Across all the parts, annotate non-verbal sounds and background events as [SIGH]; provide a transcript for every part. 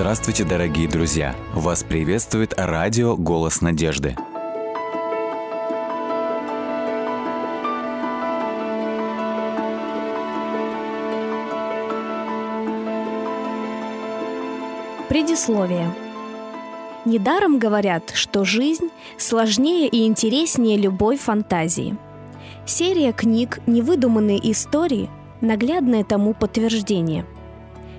Здравствуйте, дорогие друзья! Вас приветствует радио «Голос надежды». Предисловие. Недаром говорят, что жизнь сложнее и интереснее любой фантазии. Серия книг «Невыдуманные истории» – наглядное тому подтверждение.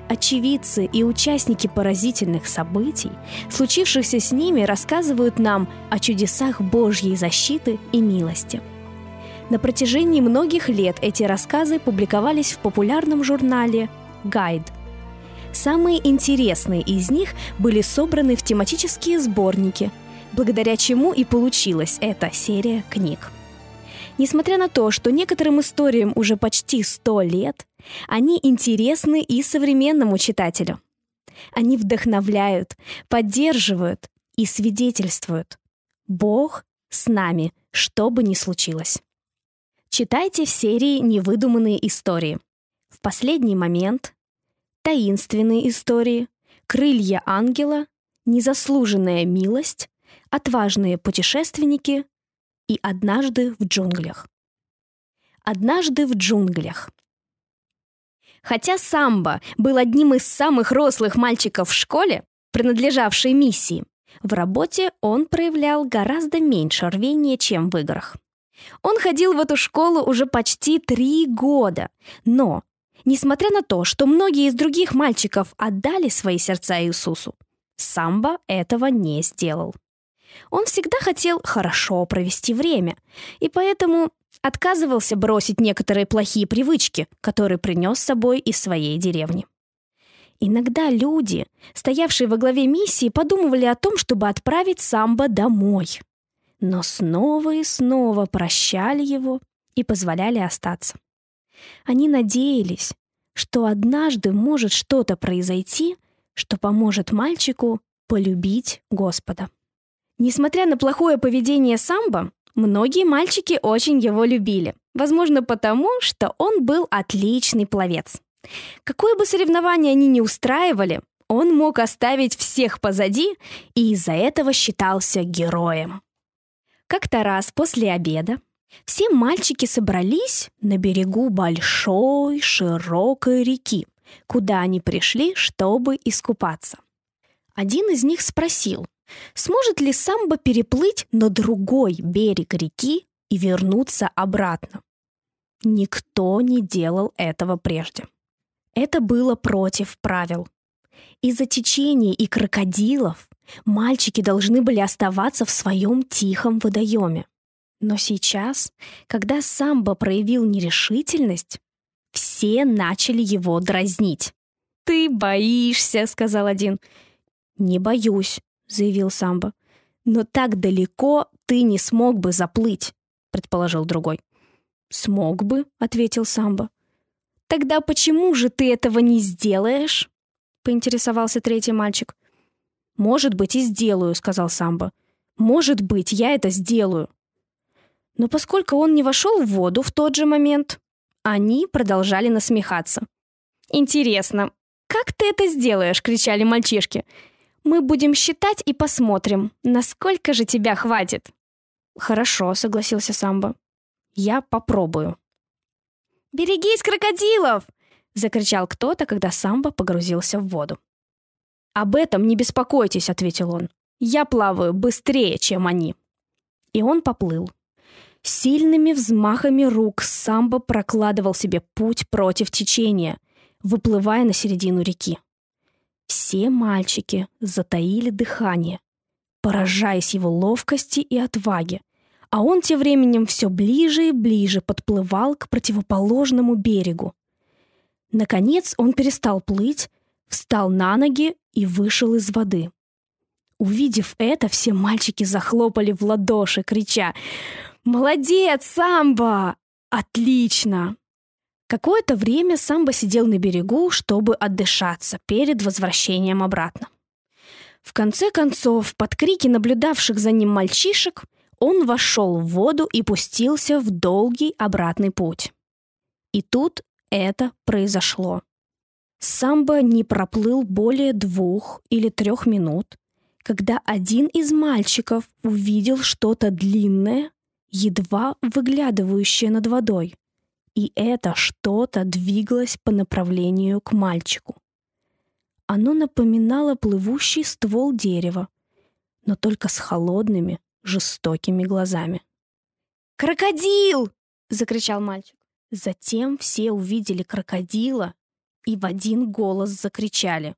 Очевидцы и участники поразительных событий, случившихся с ними, рассказывают нам о чудесах Божьей защиты и милости. На протяжении многих лет эти рассказы публиковались в популярном журнале «Гайд», Самые интересные из них были собраны в тематические сборники, благодаря чему и получилась эта серия книг. Несмотря на то, что некоторым историям уже почти сто лет, они интересны и современному читателю. Они вдохновляют, поддерживают и свидетельствуют. Бог с нами, что бы ни случилось. Читайте в серии «Невыдуманные истории». В последний момент таинственные истории, крылья ангела, незаслуженная милость, отважные путешественники и однажды в джунглях. Однажды в джунглях. Хотя Самбо был одним из самых рослых мальчиков в школе, принадлежавшей миссии, в работе он проявлял гораздо меньше рвения, чем в играх. Он ходил в эту школу уже почти три года, но Несмотря на то, что многие из других мальчиков отдали свои сердца Иисусу, Самбо этого не сделал. Он всегда хотел хорошо провести время, и поэтому отказывался бросить некоторые плохие привычки, которые принес с собой из своей деревни. Иногда люди, стоявшие во главе миссии, подумывали о том, чтобы отправить Самбо домой. Но снова и снова прощали его и позволяли остаться. Они надеялись, что однажды может что-то произойти, что поможет мальчику полюбить Господа. Несмотря на плохое поведение самбо, многие мальчики очень его любили. Возможно, потому, что он был отличный пловец. Какое бы соревнование они ни устраивали, он мог оставить всех позади и из-за этого считался героем. Как-то раз после обеда все мальчики собрались на берегу большой широкой реки, куда они пришли, чтобы искупаться. Один из них спросил, сможет ли самбо переплыть на другой берег реки и вернуться обратно. Никто не делал этого прежде. Это было против правил. Из-за течений и крокодилов мальчики должны были оставаться в своем тихом водоеме. Но сейчас, когда самбо проявил нерешительность, все начали его дразнить. «Ты боишься», — сказал один. «Не боюсь», — заявил самбо. «Но так далеко ты не смог бы заплыть», — предположил другой. «Смог бы», — ответил самбо. «Тогда почему же ты этого не сделаешь?» — поинтересовался третий мальчик. «Может быть, и сделаю», — сказал самбо. «Может быть, я это сделаю». Но поскольку он не вошел в воду в тот же момент, они продолжали насмехаться. «Интересно, как ты это сделаешь?» — кричали мальчишки. «Мы будем считать и посмотрим, насколько же тебя хватит». «Хорошо», — согласился Самбо. «Я попробую». «Берегись крокодилов!» — закричал кто-то, когда Самбо погрузился в воду. «Об этом не беспокойтесь», — ответил он. «Я плаваю быстрее, чем они». И он поплыл. Сильными взмахами рук самбо прокладывал себе путь против течения, выплывая на середину реки. Все мальчики затаили дыхание, поражаясь его ловкости и отваге, а он тем временем все ближе и ближе подплывал к противоположному берегу. Наконец он перестал плыть, встал на ноги и вышел из воды. Увидев это, все мальчики захлопали в ладоши, крича «Молодец, Самбо! Отлично!» Какое-то время Самбо сидел на берегу, чтобы отдышаться перед возвращением обратно. В конце концов, под крики наблюдавших за ним мальчишек, он вошел в воду и пустился в долгий обратный путь. И тут это произошло. Самбо не проплыл более двух или трех минут, когда один из мальчиков увидел что-то длинное, едва выглядывающее над водой. И это что-то двигалось по направлению к мальчику. Оно напоминало плывущий ствол дерева, но только с холодными, жестокими глазами. «Крокодил!» — закричал мальчик. Затем все увидели крокодила и в один голос закричали.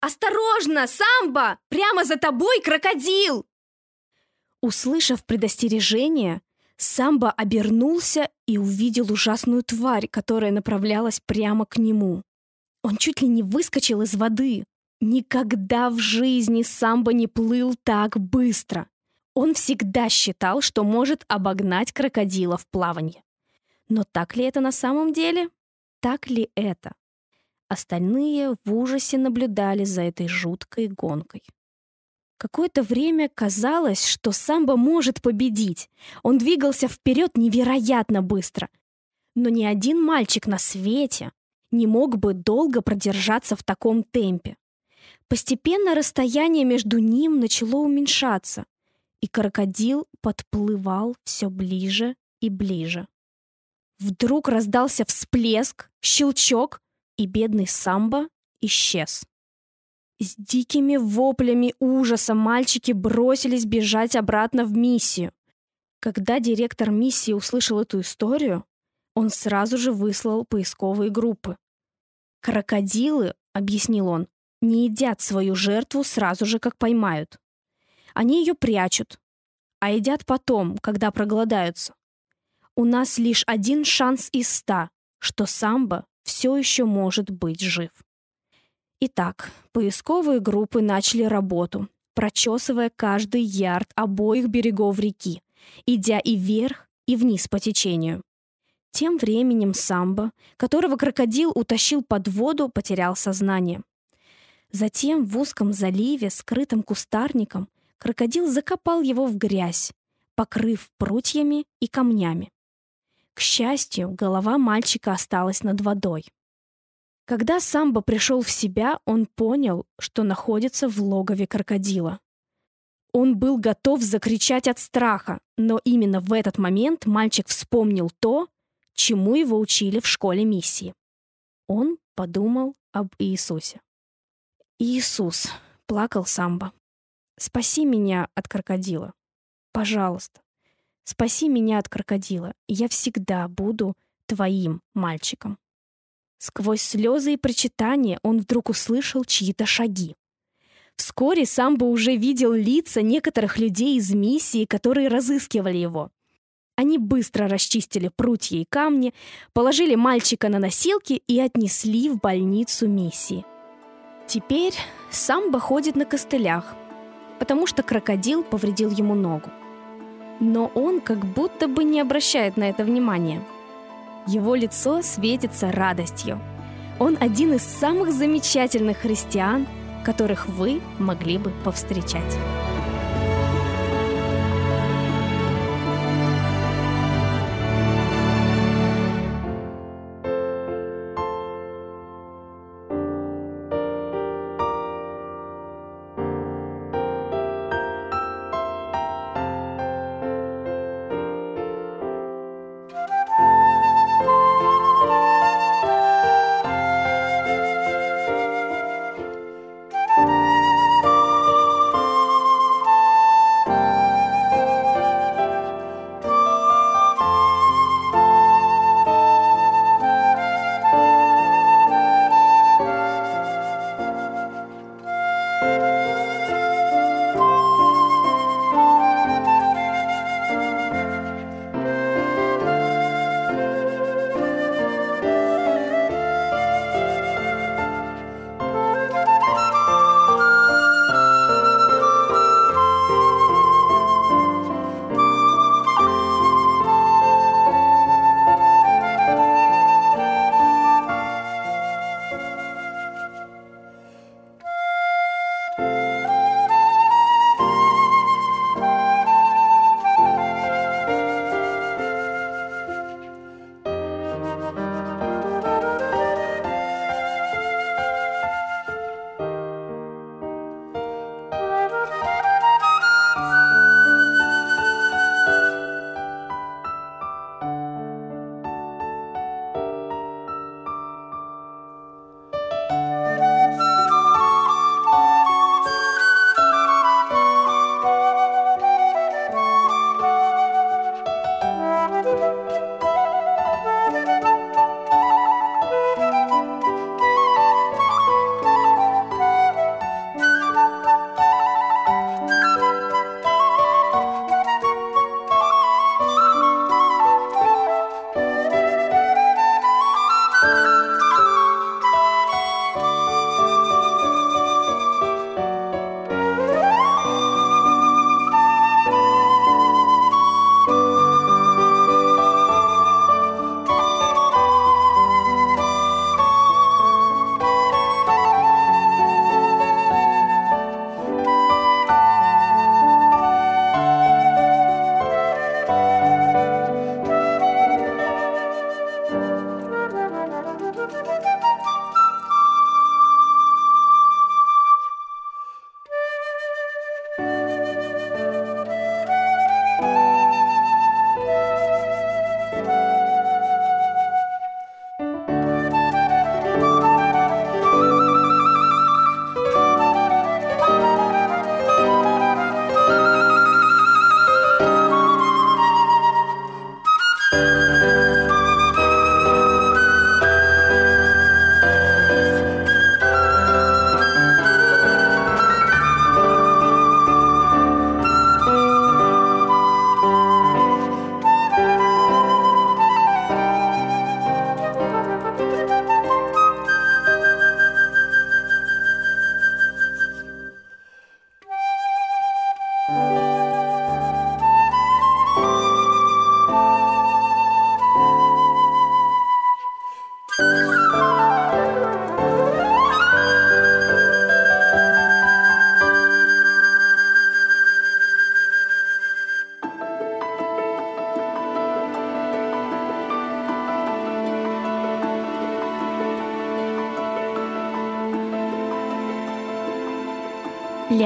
«Осторожно, Самбо! Прямо за тобой крокодил!» Услышав предостережение, Самбо обернулся и увидел ужасную тварь, которая направлялась прямо к нему. Он чуть ли не выскочил из воды. Никогда в жизни Самбо не плыл так быстро. Он всегда считал, что может обогнать крокодила в плавании. Но так ли это на самом деле? Так ли это? Остальные в ужасе наблюдали за этой жуткой гонкой. Какое-то время казалось, что самбо может победить. Он двигался вперед невероятно быстро. Но ни один мальчик на свете не мог бы долго продержаться в таком темпе. Постепенно расстояние между ним начало уменьшаться, и крокодил подплывал все ближе и ближе. Вдруг раздался всплеск, щелчок, и бедный самбо исчез. С дикими воплями ужаса мальчики бросились бежать обратно в миссию. Когда директор миссии услышал эту историю, он сразу же выслал поисковые группы. «Крокодилы», — объяснил он, — «не едят свою жертву сразу же, как поймают. Они ее прячут, а едят потом, когда проголодаются. У нас лишь один шанс из ста, что самбо все еще может быть жив. Итак, поисковые группы начали работу, прочесывая каждый ярд обоих берегов реки, идя и вверх, и вниз по течению. Тем временем самбо, которого крокодил утащил под воду, потерял сознание. Затем в узком заливе, скрытом кустарником, крокодил закопал его в грязь, покрыв прутьями и камнями. К счастью, голова мальчика осталась над водой. Когда Самбо пришел в себя, он понял, что находится в логове крокодила. Он был готов закричать от страха, но именно в этот момент мальчик вспомнил то, чему его учили в школе миссии. Он подумал об Иисусе. «Иисус», — плакал Самбо, — «спаси меня от крокодила. Пожалуйста». Спаси меня от крокодила, я всегда буду твоим мальчиком. Сквозь слезы и прочитания он вдруг услышал чьи-то шаги. Вскоре Самбо уже видел лица некоторых людей из миссии, которые разыскивали его. Они быстро расчистили прутья и камни, положили мальчика на носилки и отнесли в больницу миссии. Теперь Самбо ходит на костылях, потому что крокодил повредил ему ногу но он как будто бы не обращает на это внимания. Его лицо светится радостью. Он один из самых замечательных христиан, которых вы могли бы повстречать.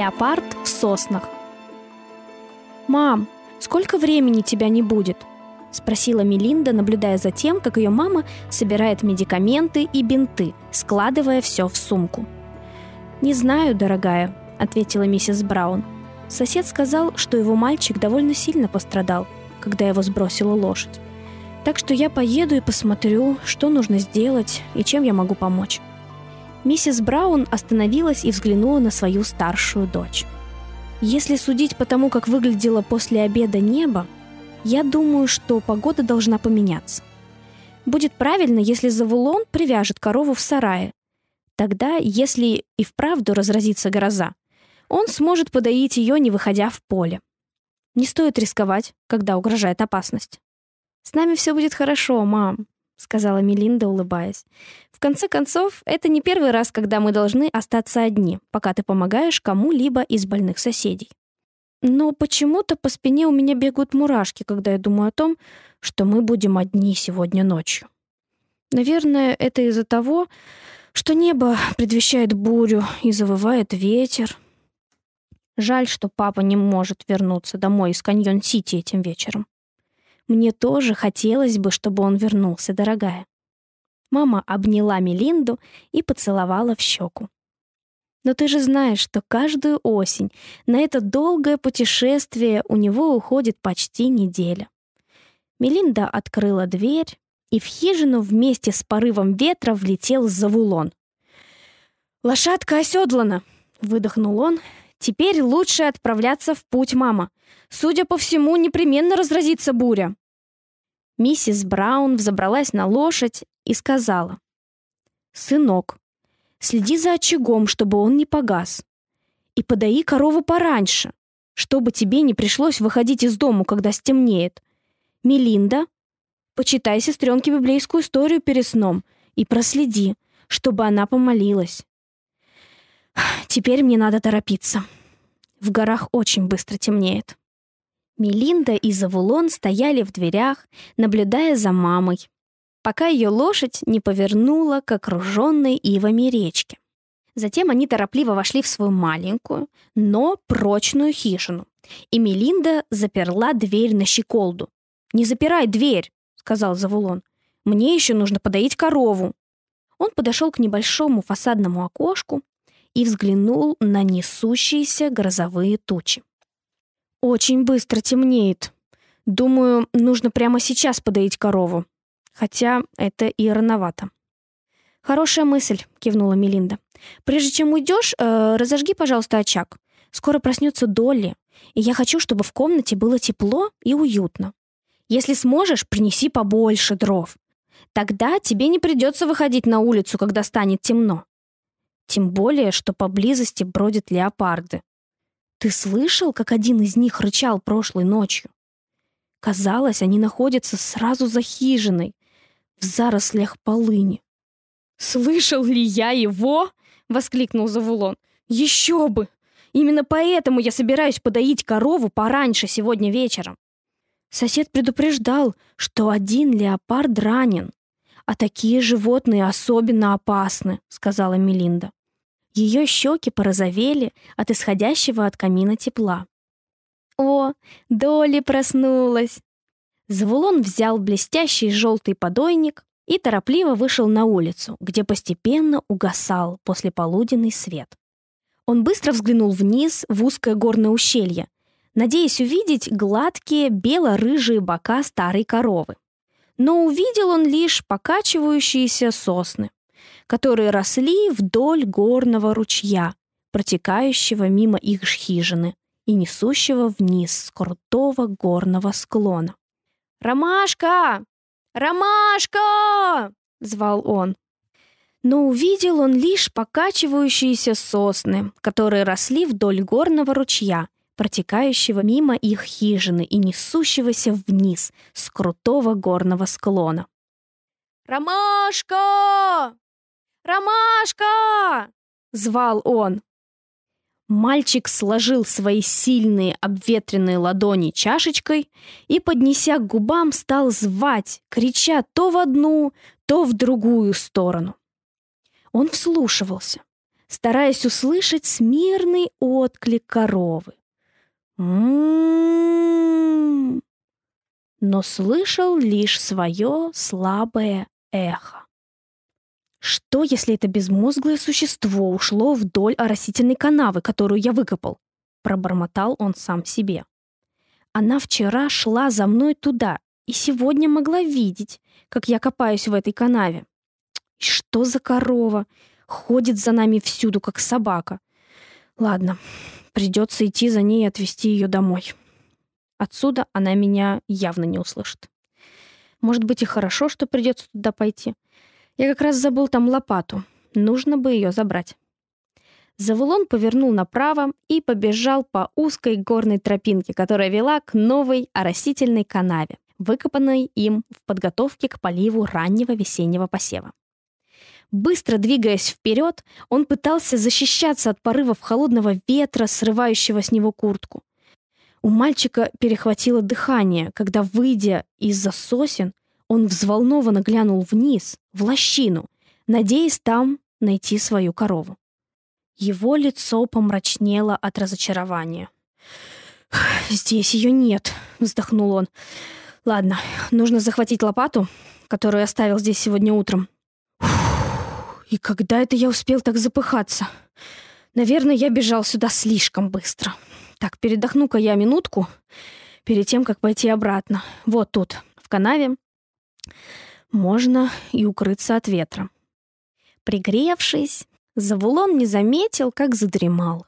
Леопард в соснах. «Мам, сколько времени тебя не будет?» — спросила Мелинда, наблюдая за тем, как ее мама собирает медикаменты и бинты, складывая все в сумку. «Не знаю, дорогая», — ответила миссис Браун. Сосед сказал, что его мальчик довольно сильно пострадал, когда его сбросила лошадь. Так что я поеду и посмотрю, что нужно сделать и чем я могу помочь. Миссис Браун остановилась и взглянула на свою старшую дочь. Если судить по тому, как выглядело после обеда небо, я думаю, что погода должна поменяться. Будет правильно, если Завулон привяжет корову в сарае. Тогда, если и вправду разразится гроза, он сможет подоить ее, не выходя в поле. Не стоит рисковать, когда угрожает опасность. «С нами все будет хорошо, мам», — сказала Мелинда, улыбаясь. «В конце концов, это не первый раз, когда мы должны остаться одни, пока ты помогаешь кому-либо из больных соседей. Но почему-то по спине у меня бегают мурашки, когда я думаю о том, что мы будем одни сегодня ночью. Наверное, это из-за того, что небо предвещает бурю и завывает ветер. Жаль, что папа не может вернуться домой из Каньон-Сити этим вечером. Мне тоже хотелось бы, чтобы он вернулся, дорогая. Мама обняла Мелинду и поцеловала в щеку. Но ты же знаешь, что каждую осень на это долгое путешествие у него уходит почти неделя. Мелинда открыла дверь, и в хижину вместе с порывом ветра влетел Завулон. «Лошадка оседлана!» — выдохнул он. «Теперь лучше отправляться в путь, мама. Судя по всему, непременно разразится буря». Миссис Браун взобралась на лошадь и сказала. «Сынок, следи за очагом, чтобы он не погас. И подаи корову пораньше, чтобы тебе не пришлось выходить из дому, когда стемнеет. Мелинда, почитай сестренке библейскую историю перед сном и проследи, чтобы она помолилась. Теперь мне надо торопиться. В горах очень быстро темнеет. Мелинда и Завулон стояли в дверях, наблюдая за мамой, пока ее лошадь не повернула к окруженной ивами речке. Затем они торопливо вошли в свою маленькую, но прочную хижину, и Мелинда заперла дверь на щеколду. «Не запирай дверь!» — сказал Завулон. «Мне еще нужно подоить корову». Он подошел к небольшому фасадному окошку и взглянул на несущиеся грозовые тучи. Очень быстро темнеет. Думаю, нужно прямо сейчас подоить корову. Хотя это и рановато. Хорошая мысль, кивнула Мелинда. Прежде чем уйдешь, э, разожги, пожалуйста, очаг. Скоро проснется Долли, и я хочу, чтобы в комнате было тепло и уютно. Если сможешь, принеси побольше дров. Тогда тебе не придется выходить на улицу, когда станет темно. Тем более, что поблизости бродят леопарды. Ты слышал, как один из них рычал прошлой ночью? Казалось, они находятся сразу за хижиной, в зарослях полыни. «Слышал ли я его?» — воскликнул Завулон. «Еще бы! Именно поэтому я собираюсь подоить корову пораньше сегодня вечером». Сосед предупреждал, что один леопард ранен, а такие животные особенно опасны, сказала Мелинда. Ее щеки порозовели от исходящего от камина тепла. «О, Долли проснулась!» Завулон взял блестящий желтый подойник и торопливо вышел на улицу, где постепенно угасал после полуденный свет. Он быстро взглянул вниз в узкое горное ущелье, надеясь увидеть гладкие бело-рыжие бока старой коровы. Но увидел он лишь покачивающиеся сосны которые росли вдоль горного ручья, протекающего мимо их хижины и несущего вниз с крутого горного склона. «Ромашка! Ромашка!» — звал он. Но увидел он лишь покачивающиеся сосны, которые росли вдоль горного ручья, протекающего мимо их хижины и несущегося вниз с крутого горного склона. «Ромашка!» «Ромашка!» — звал он. Мальчик сложил свои сильные обветренные ладони чашечкой и, поднеся к губам, стал звать, крича то в одну, то в другую сторону. Он вслушивался. стараясь услышать смирный отклик коровы. М-м-м. Но слышал лишь свое слабое эхо. Что, если это безмозглое существо ушло вдоль оросительной канавы, которую я выкопал? Пробормотал он сам себе. Она вчера шла за мной туда и сегодня могла видеть, как я копаюсь в этой канаве. Что за корова? Ходит за нами всюду, как собака. Ладно, придется идти за ней и отвезти ее домой. Отсюда она меня явно не услышит. Может быть и хорошо, что придется туда пойти. Я как раз забыл там лопату. Нужно бы ее забрать. Завулон повернул направо и побежал по узкой горной тропинке, которая вела к новой оросительной канаве, выкопанной им в подготовке к поливу раннего весеннего посева. Быстро двигаясь вперед, он пытался защищаться от порывов холодного ветра, срывающего с него куртку. У мальчика перехватило дыхание, когда, выйдя из-за сосен, он взволнованно глянул вниз, в лощину, надеясь там найти свою корову. Его лицо помрачнело от разочарования. «Здесь ее нет», — вздохнул он. «Ладно, нужно захватить лопату, которую оставил здесь сегодня утром, и когда это я успел так запыхаться? Наверное, я бежал сюда слишком быстро. Так, передохну-ка я минутку перед тем, как пойти обратно. Вот тут, в канаве. Можно и укрыться от ветра. Пригревшись, Завулон не заметил, как задремал.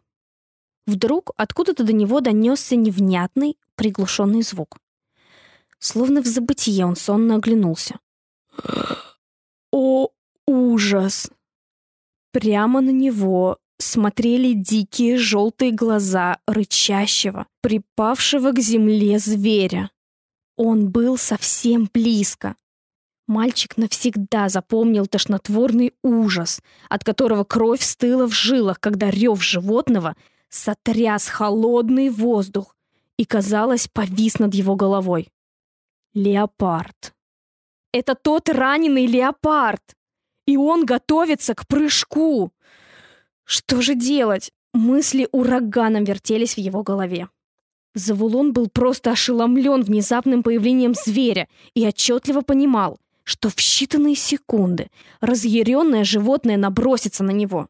Вдруг откуда-то до него донесся невнятный, приглушенный звук. Словно в забытие он сонно оглянулся. «О, ужас!» Прямо на него смотрели дикие желтые глаза рычащего, припавшего к земле зверя. Он был совсем близко. Мальчик навсегда запомнил тошнотворный ужас, от которого кровь стыла в жилах, когда рев животного сотряс холодный воздух и, казалось, повис над его головой. Леопард. Это тот раненый леопард! И он готовится к прыжку. Что же делать? Мысли ураганом вертелись в его голове. Завулон был просто ошеломлен внезапным появлением зверя и отчетливо понимал, что в считанные секунды разъяренное животное набросится на него.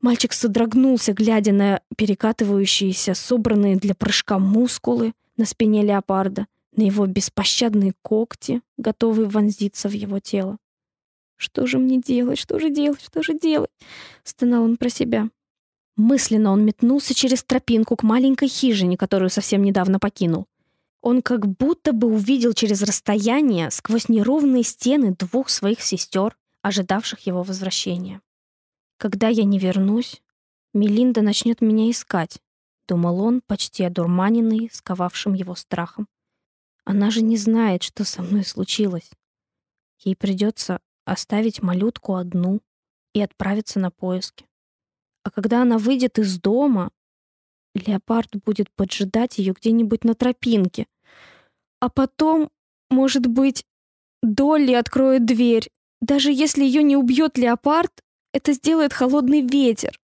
Мальчик содрогнулся, глядя на перекатывающиеся, собранные для прыжка мускулы на спине леопарда, на его беспощадные когти, готовые вонзиться в его тело. «Что же мне делать? Что же делать? Что же делать?» — стонал он про себя. Мысленно он метнулся через тропинку к маленькой хижине, которую совсем недавно покинул. Он как будто бы увидел через расстояние сквозь неровные стены двух своих сестер, ожидавших его возвращения. «Когда я не вернусь, Мелинда начнет меня искать», — думал он, почти одурманенный, сковавшим его страхом. «Она же не знает, что со мной случилось. Ей придется оставить малютку одну и отправиться на поиски. А когда она выйдет из дома, леопард будет поджидать ее где-нибудь на тропинке. А потом, может быть, Долли откроет дверь. Даже если ее не убьет леопард, это сделает холодный ветер.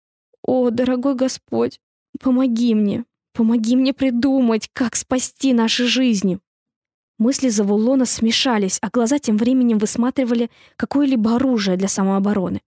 О, дорогой Господь, помоги мне. Помоги мне придумать, как спасти наши жизни. Мысли Завулона смешались, а глаза тем временем высматривали какое-либо оружие для самообороны.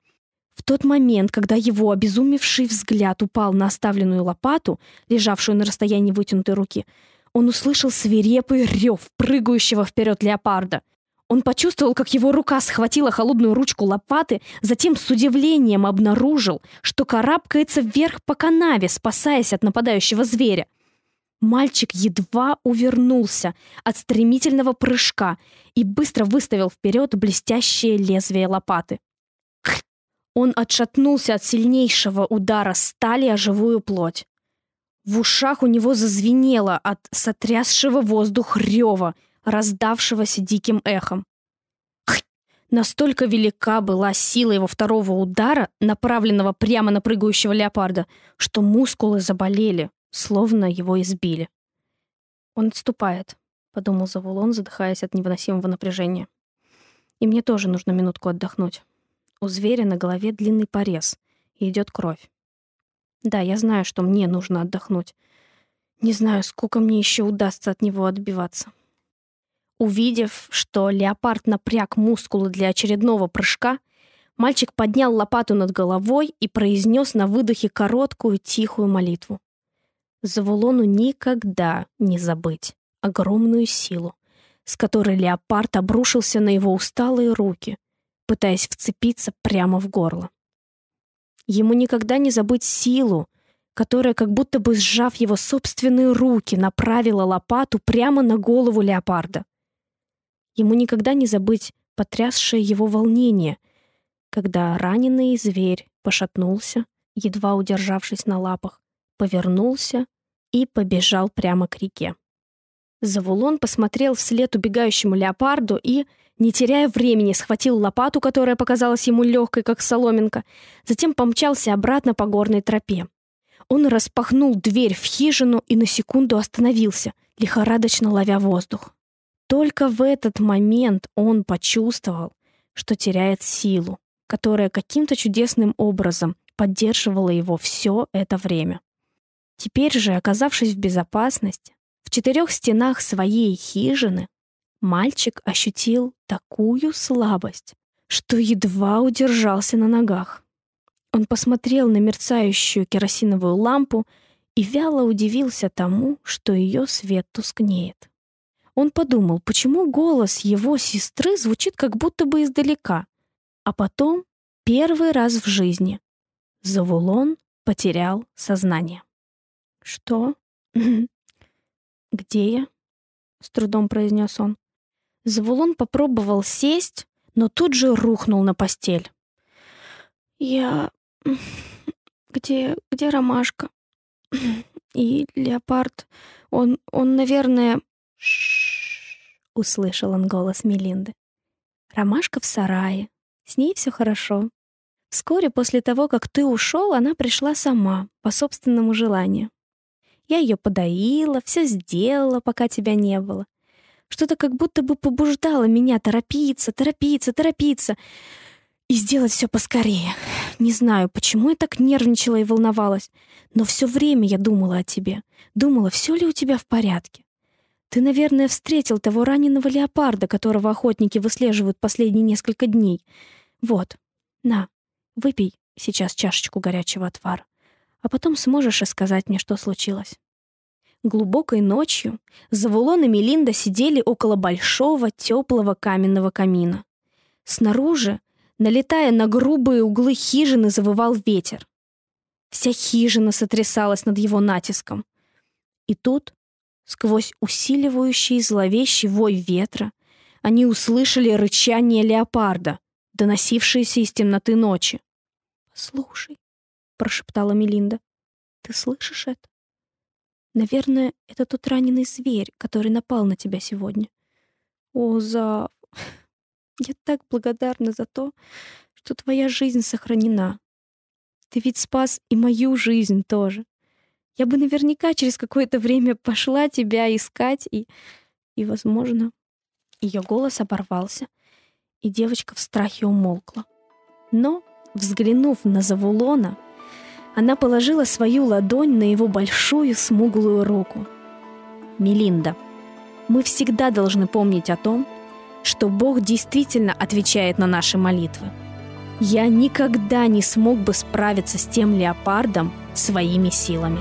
В тот момент, когда его обезумевший взгляд упал на оставленную лопату, лежавшую на расстоянии вытянутой руки, он услышал свирепый рев прыгающего вперед леопарда. Он почувствовал, как его рука схватила холодную ручку лопаты, затем с удивлением обнаружил, что карабкается вверх по канаве, спасаясь от нападающего зверя. Мальчик едва увернулся от стремительного прыжка и быстро выставил вперед блестящее лезвие лопаты. Он отшатнулся от сильнейшего удара стали о живую плоть. В ушах у него зазвенело от сотрясшего воздух рева, раздавшегося диким эхом. Настолько велика была сила его второго удара, направленного прямо на прыгающего леопарда, что мускулы заболели, словно его избили. «Он отступает», — подумал Завулон, задыхаясь от невыносимого напряжения. «И мне тоже нужно минутку отдохнуть. У зверя на голове длинный порез, и идет кровь. Да, я знаю, что мне нужно отдохнуть. Не знаю, сколько мне еще удастся от него отбиваться. Увидев, что леопард напряг мускулы для очередного прыжка, мальчик поднял лопату над головой и произнес на выдохе короткую тихую молитву. Завулону никогда не забыть огромную силу, с которой леопард обрушился на его усталые руки, пытаясь вцепиться прямо в горло. Ему никогда не забыть силу, которая, как будто бы сжав его собственные руки, направила лопату прямо на голову леопарда. Ему никогда не забыть потрясшее его волнение, когда раненый зверь пошатнулся, едва удержавшись на лапах, повернулся и побежал прямо к реке. Завулон посмотрел вслед убегающему леопарду и, не теряя времени, схватил лопату, которая показалась ему легкой, как соломинка, затем помчался обратно по горной тропе. Он распахнул дверь в хижину и на секунду остановился, лихорадочно ловя воздух. Только в этот момент он почувствовал, что теряет силу, которая каким-то чудесным образом поддерживала его все это время. Теперь же, оказавшись в безопасности, в четырех стенах своей хижины мальчик ощутил такую слабость, что едва удержался на ногах. Он посмотрел на мерцающую керосиновую лампу и вяло удивился тому, что ее свет тускнеет. Он подумал, почему голос его сестры звучит как будто бы издалека, а потом, первый раз в жизни, Завулон потерял сознание. «Что? «Где я?» — с трудом произнес он. Завулон попробовал сесть, но тут же рухнул на постель. «Я... Где... где Ромашка? И Леопард... Он... он, наверное...» услышал он голос Мелинды. «Ромашка в сарае. С ней все хорошо. Вскоре после того, как ты ушел, она пришла сама, по собственному желанию. Я ее подоила, все сделала, пока тебя не было. Что-то как будто бы побуждало меня торопиться, торопиться, торопиться и сделать все поскорее. Не знаю, почему я так нервничала и волновалась, но все время я думала о тебе. Думала, все ли у тебя в порядке. Ты, наверное, встретил того раненого леопарда, которого охотники выслеживают последние несколько дней. Вот, на, выпей сейчас чашечку горячего отвара а потом сможешь рассказать мне, что случилось. Глубокой ночью Завулон и Мелинда сидели около большого теплого каменного камина. Снаружи, налетая на грубые углы хижины, завывал ветер. Вся хижина сотрясалась над его натиском. И тут, сквозь усиливающий зловещий вой ветра, они услышали рычание леопарда, доносившееся из темноты ночи. «Послушай, прошептала Мелинда. Ты слышишь это? Наверное, это тот раненый зверь, который напал на тебя сегодня. О, Зав, [LAUGHS] я так благодарна за то, что твоя жизнь сохранена. Ты ведь спас и мою жизнь тоже. Я бы наверняка через какое-то время пошла тебя искать и... И, возможно, ее голос оборвался, и девочка в страхе умолкла. Но, взглянув на Завулона, она положила свою ладонь на его большую смуглую руку. «Мелинда, мы всегда должны помнить о том, что Бог действительно отвечает на наши молитвы. Я никогда не смог бы справиться с тем леопардом своими силами».